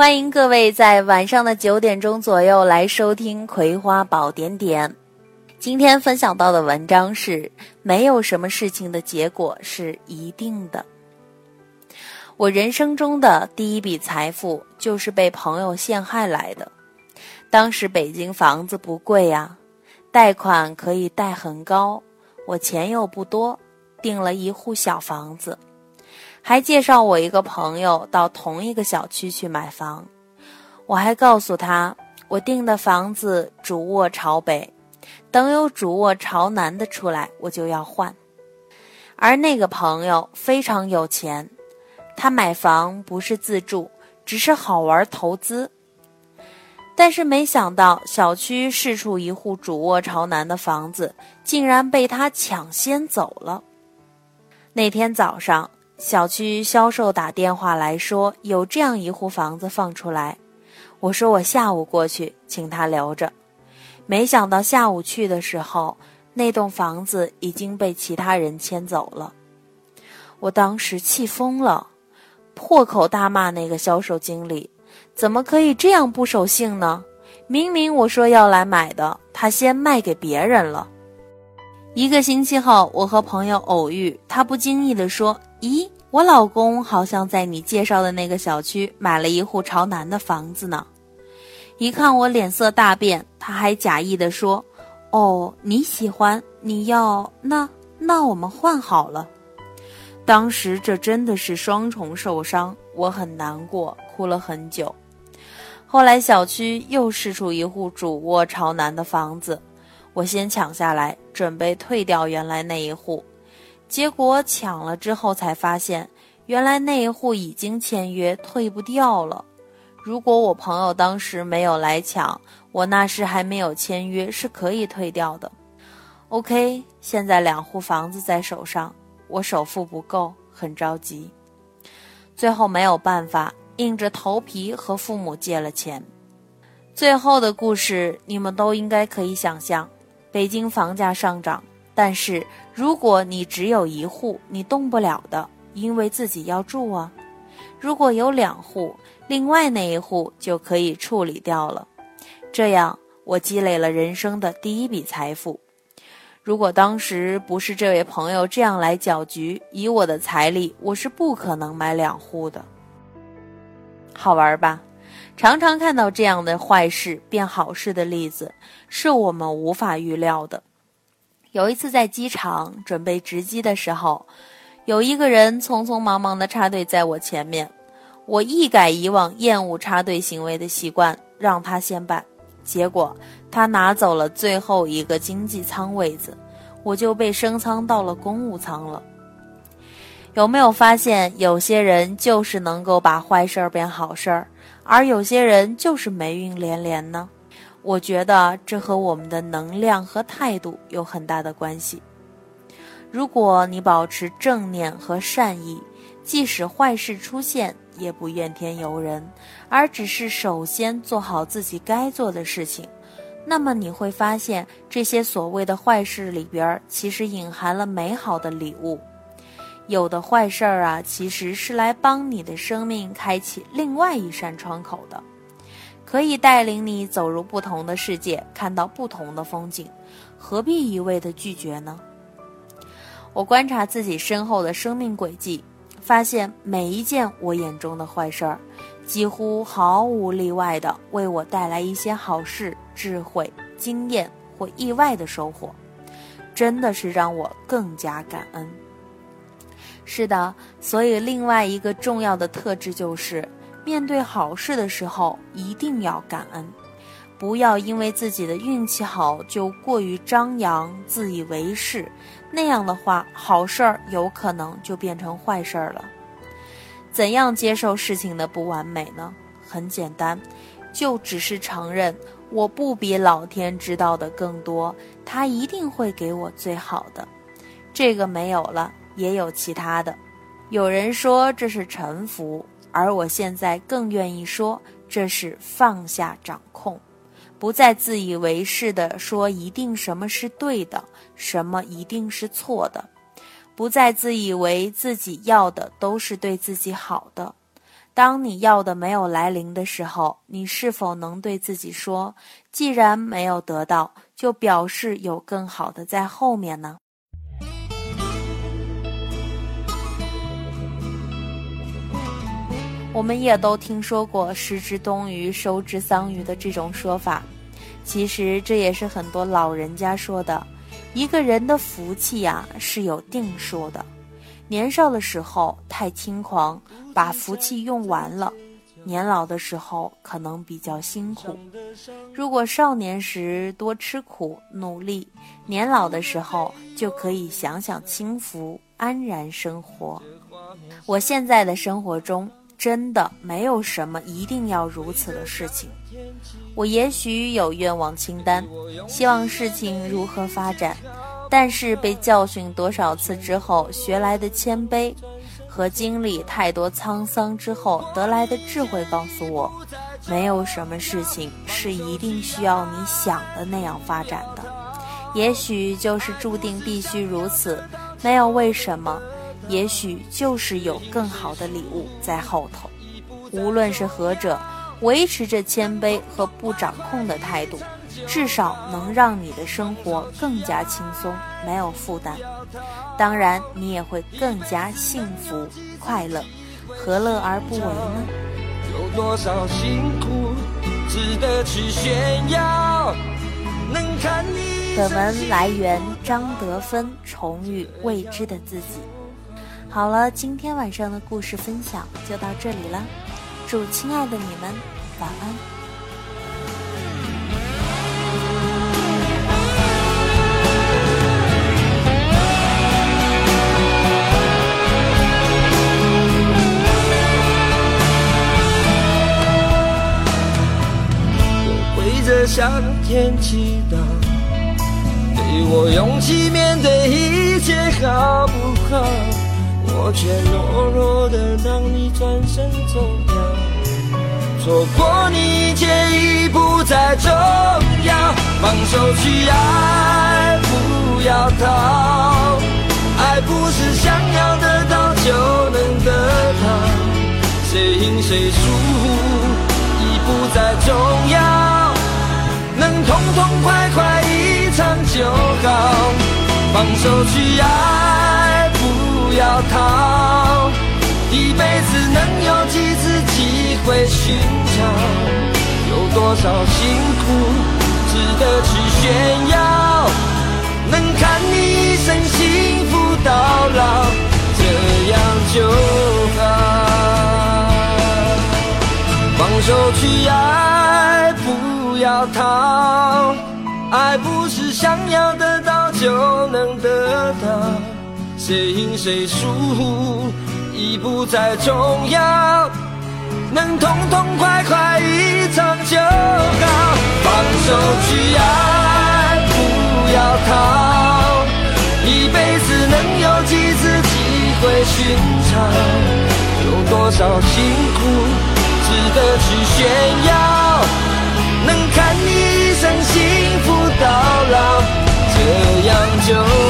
欢迎各位在晚上的九点钟左右来收听《葵花宝典点》。今天分享到的文章是：没有什么事情的结果是一定的。我人生中的第一笔财富就是被朋友陷害来的。当时北京房子不贵呀，贷款可以贷很高，我钱又不多，订了一户小房子。还介绍我一个朋友到同一个小区去买房，我还告诉他我订的房子主卧朝北，等有主卧朝南的出来我就要换。而那个朋友非常有钱，他买房不是自住，只是好玩投资。但是没想到小区试出一户主卧朝南的房子，竟然被他抢先走了。那天早上。小区销售打电话来说有这样一户房子放出来，我说我下午过去，请他留着。没想到下午去的时候，那栋房子已经被其他人迁走了。我当时气疯了，破口大骂那个销售经理，怎么可以这样不守信呢？明明我说要来买的，他先卖给别人了。一个星期后，我和朋友偶遇，他不经意地说。咦，我老公好像在你介绍的那个小区买了一户朝南的房子呢。一看我脸色大变，他还假意的说：“哦，你喜欢，你要那那我们换好了。”当时这真的是双重受伤，我很难过，哭了很久。后来小区又试出一户主卧朝南的房子，我先抢下来，准备退掉原来那一户。结果抢了之后才发现，原来那一户已经签约，退不掉了。如果我朋友当时没有来抢，我那时还没有签约，是可以退掉的。OK，现在两户房子在手上，我首付不够，很着急。最后没有办法，硬着头皮和父母借了钱。最后的故事你们都应该可以想象，北京房价上涨。但是，如果你只有一户，你动不了的，因为自己要住啊。如果有两户，另外那一户就可以处理掉了。这样，我积累了人生的第一笔财富。如果当时不是这位朋友这样来搅局，以我的财力，我是不可能买两户的。好玩吧？常常看到这样的坏事变好事的例子，是我们无法预料的。有一次在机场准备值机的时候，有一个人匆匆忙忙的插队在我前面，我一改以往厌恶插队行为的习惯，让他先办，结果他拿走了最后一个经济舱位子，我就被升舱到了公务舱了。有没有发现，有些人就是能够把坏事儿变好事儿，而有些人就是霉运连连呢？我觉得这和我们的能量和态度有很大的关系。如果你保持正念和善意，即使坏事出现，也不怨天尤人，而只是首先做好自己该做的事情，那么你会发现，这些所谓的坏事里边，其实隐含了美好的礼物。有的坏事儿啊，其实是来帮你的生命开启另外一扇窗口的。可以带领你走入不同的世界，看到不同的风景，何必一味的拒绝呢？我观察自己身后的生命轨迹，发现每一件我眼中的坏事儿，几乎毫无例外的为我带来一些好事、智慧、经验或意外的收获，真的是让我更加感恩。是的，所以另外一个重要的特质就是。面对好事的时候，一定要感恩，不要因为自己的运气好就过于张扬、自以为是，那样的话，好事儿有可能就变成坏事儿了。怎样接受事情的不完美呢？很简单，就只是承认我不比老天知道的更多，他一定会给我最好的。这个没有了，也有其他的。有人说这是臣服。而我现在更愿意说，这是放下掌控，不再自以为是的说一定什么是对的，什么一定是错的，不再自以为自己要的都是对自己好的。当你要的没有来临的时候，你是否能对自己说：“既然没有得到，就表示有更好的在后面呢？”我们也都听说过“失之东隅，收之桑榆”的这种说法，其实这也是很多老人家说的。一个人的福气呀是有定数的，年少的时候太轻狂，把福气用完了；年老的时候可能比较辛苦。如果少年时多吃苦努力，年老的时候就可以享享清福，安然生活。我现在的生活中。真的没有什么一定要如此的事情。我也许有愿望清单，希望事情如何发展，但是被教训多少次之后学来的谦卑，和经历太多沧桑之后得来的智慧，告诉我，没有什么事情是一定需要你想的那样发展的。也许就是注定必须如此，没有为什么。也许就是有更好的礼物在后头，无论是何者，维持着谦卑和不掌控的态度，至少能让你的生活更加轻松，没有负担。当然，你也会更加幸福快乐，何乐而不为呢？有多少辛苦值得去炫耀？能看你。本文来源张德芬，重遇未知的自己。好了，今天晚上的故事分享就到这里了。祝亲爱的你们晚安。我跪着向天祈祷，给我勇气却懦弱的让你转身走掉，错过你一切已不再重要，放手去爱，不要逃，爱不是想要得到就能得到，谁赢谁输已不再重要，能痛痛快快一场就好，放手去爱。不要逃，一辈子能有几次机会寻找？有多少辛苦值得去炫耀？能看你一生幸福到老，这样就好。放手去爱，不要逃，爱不是想要得到就能得到。谁赢谁输已不再重要，能痛痛快快一场就好。放手去爱，不要逃，一辈子能有几次机会寻找？有多少辛苦值得去炫耀？能看你一生幸福到老，这样就。